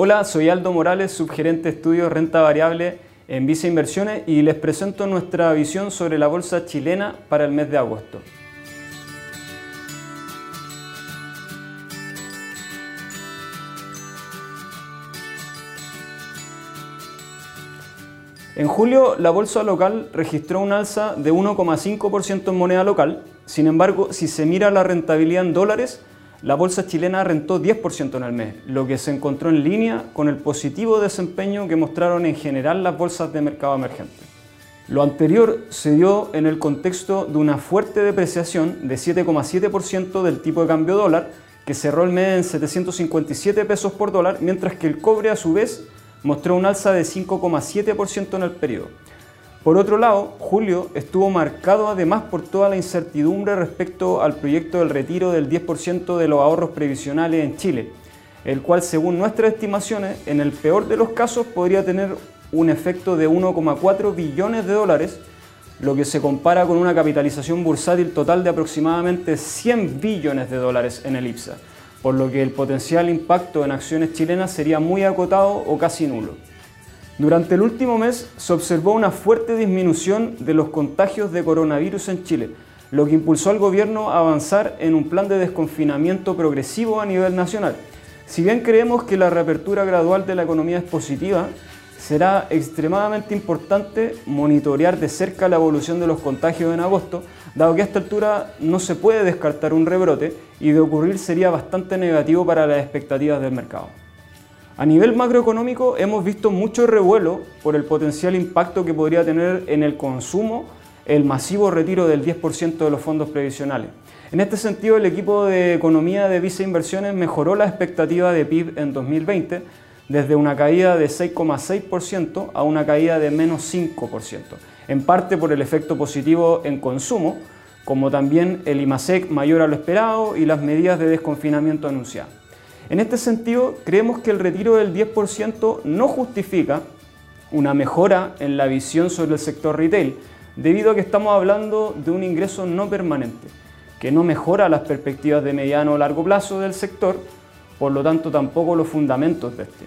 Hola, soy Aldo Morales, subgerente de estudios renta variable en Visa Inversiones y les presento nuestra visión sobre la bolsa chilena para el mes de agosto. En julio, la bolsa local registró un alza de 1,5% en moneda local. Sin embargo, si se mira la rentabilidad en dólares, la bolsa chilena rentó 10% en el mes, lo que se encontró en línea con el positivo desempeño que mostraron en general las bolsas de mercado emergente. Lo anterior se dio en el contexto de una fuerte depreciación de 7,7% del tipo de cambio dólar, que cerró el mes en 757 pesos por dólar, mientras que el cobre a su vez mostró un alza de 5,7% en el periodo. Por otro lado, julio estuvo marcado además por toda la incertidumbre respecto al proyecto del retiro del 10% de los ahorros previsionales en Chile, el cual según nuestras estimaciones, en el peor de los casos podría tener un efecto de 1,4 billones de dólares, lo que se compara con una capitalización bursátil total de aproximadamente 100 billones de dólares en el IPSA por lo que el potencial impacto en acciones chilenas sería muy acotado o casi nulo. Durante el último mes se observó una fuerte disminución de los contagios de coronavirus en Chile, lo que impulsó al gobierno a avanzar en un plan de desconfinamiento progresivo a nivel nacional. Si bien creemos que la reapertura gradual de la economía es positiva, será extremadamente importante monitorear de cerca la evolución de los contagios en agosto, dado que a esta altura no se puede descartar un rebrote y de ocurrir sería bastante negativo para las expectativas del mercado. A nivel macroeconómico hemos visto mucho revuelo por el potencial impacto que podría tener en el consumo el masivo retiro del 10% de los fondos previsionales. En este sentido, el equipo de economía de Visa Inversiones mejoró la expectativa de PIB en 2020 desde una caída de 6,6% a una caída de menos 5%, en parte por el efecto positivo en consumo, como también el IMASEC mayor a lo esperado y las medidas de desconfinamiento anunciadas. En este sentido, creemos que el retiro del 10% no justifica una mejora en la visión sobre el sector retail, debido a que estamos hablando de un ingreso no permanente, que no mejora las perspectivas de mediano o largo plazo del sector, por lo tanto tampoco los fundamentos de este.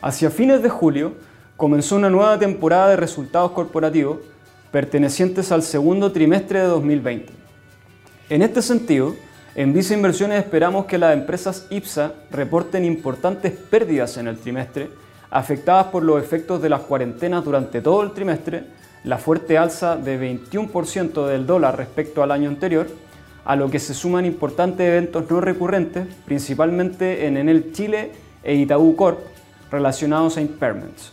Hacia fines de julio comenzó una nueva temporada de resultados corporativos pertenecientes al segundo trimestre de 2020. En este sentido, en Visa Inversiones esperamos que las empresas IPSA reporten importantes pérdidas en el trimestre, afectadas por los efectos de las cuarentenas durante todo el trimestre, la fuerte alza de 21% del dólar respecto al año anterior, a lo que se suman importantes eventos no recurrentes, principalmente en Enel Chile e Itaú Corp, relacionados a impairments.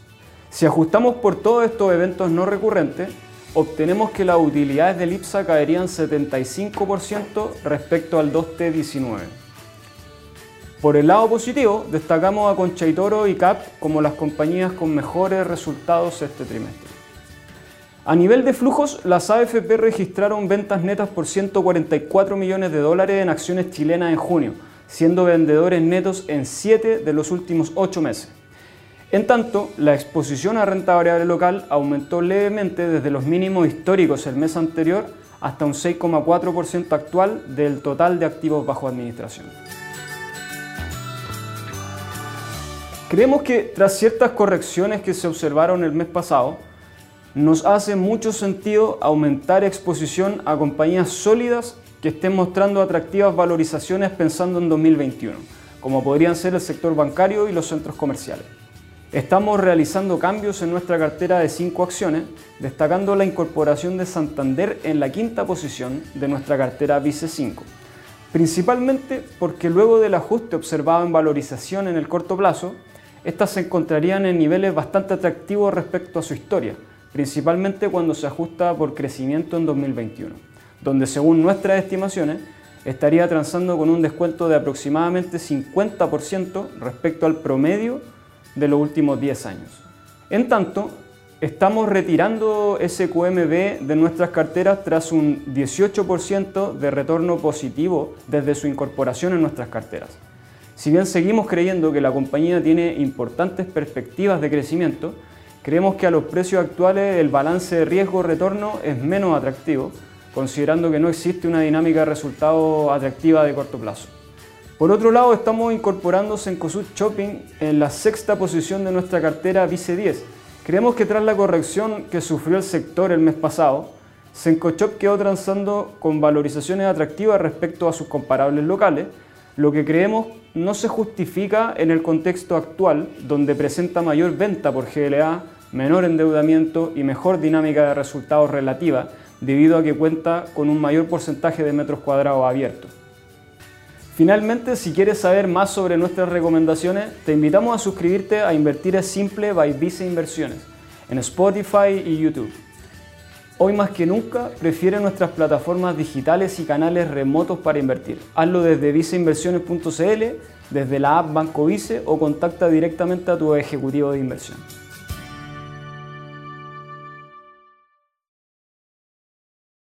Si ajustamos por todos estos eventos no recurrentes, obtenemos que las utilidades del IPSA caerían 75% respecto al 2T19. Por el lado positivo, destacamos a Concha y Toro y CAP como las compañías con mejores resultados este trimestre. A nivel de flujos, las AFP registraron ventas netas por 144 millones de dólares en acciones chilenas en junio, siendo vendedores netos en 7 de los últimos 8 meses. En tanto, la exposición a renta variable local aumentó levemente desde los mínimos históricos el mes anterior hasta un 6,4% actual del total de activos bajo administración. Creemos que tras ciertas correcciones que se observaron el mes pasado, nos hace mucho sentido aumentar exposición a compañías sólidas que estén mostrando atractivas valorizaciones pensando en 2021, como podrían ser el sector bancario y los centros comerciales. Estamos realizando cambios en nuestra cartera de 5 acciones, destacando la incorporación de Santander en la quinta posición de nuestra cartera Vice 5, principalmente porque luego del ajuste observado en valorización en el corto plazo, estas se encontrarían en niveles bastante atractivos respecto a su historia, principalmente cuando se ajusta por crecimiento en 2021, donde según nuestras estimaciones estaría transando con un descuento de aproximadamente 50% respecto al promedio de los últimos 10 años. En tanto, estamos retirando SQMB de nuestras carteras tras un 18% de retorno positivo desde su incorporación en nuestras carteras. Si bien seguimos creyendo que la compañía tiene importantes perspectivas de crecimiento, Creemos que a los precios actuales el balance de riesgo-retorno es menos atractivo, considerando que no existe una dinámica de resultado atractiva de corto plazo. Por otro lado, estamos incorporando Sencosud Shopping en la sexta posición de nuestra cartera Vice 10. Creemos que tras la corrección que sufrió el sector el mes pasado, Sencoshop quedó transando con valorizaciones atractivas respecto a sus comparables locales, lo que creemos no se justifica en el contexto actual, donde presenta mayor venta por GLA, menor endeudamiento y mejor dinámica de resultados relativa, debido a que cuenta con un mayor porcentaje de metros cuadrados abiertos. Finalmente, si quieres saber más sobre nuestras recomendaciones, te invitamos a suscribirte a Invertir es Simple by Vice Inversiones en Spotify y YouTube. Hoy más que nunca, prefiere nuestras plataformas digitales y canales remotos para invertir. Hazlo desde viceinversiones.cl, desde la app Banco Vice o contacta directamente a tu ejecutivo de inversión.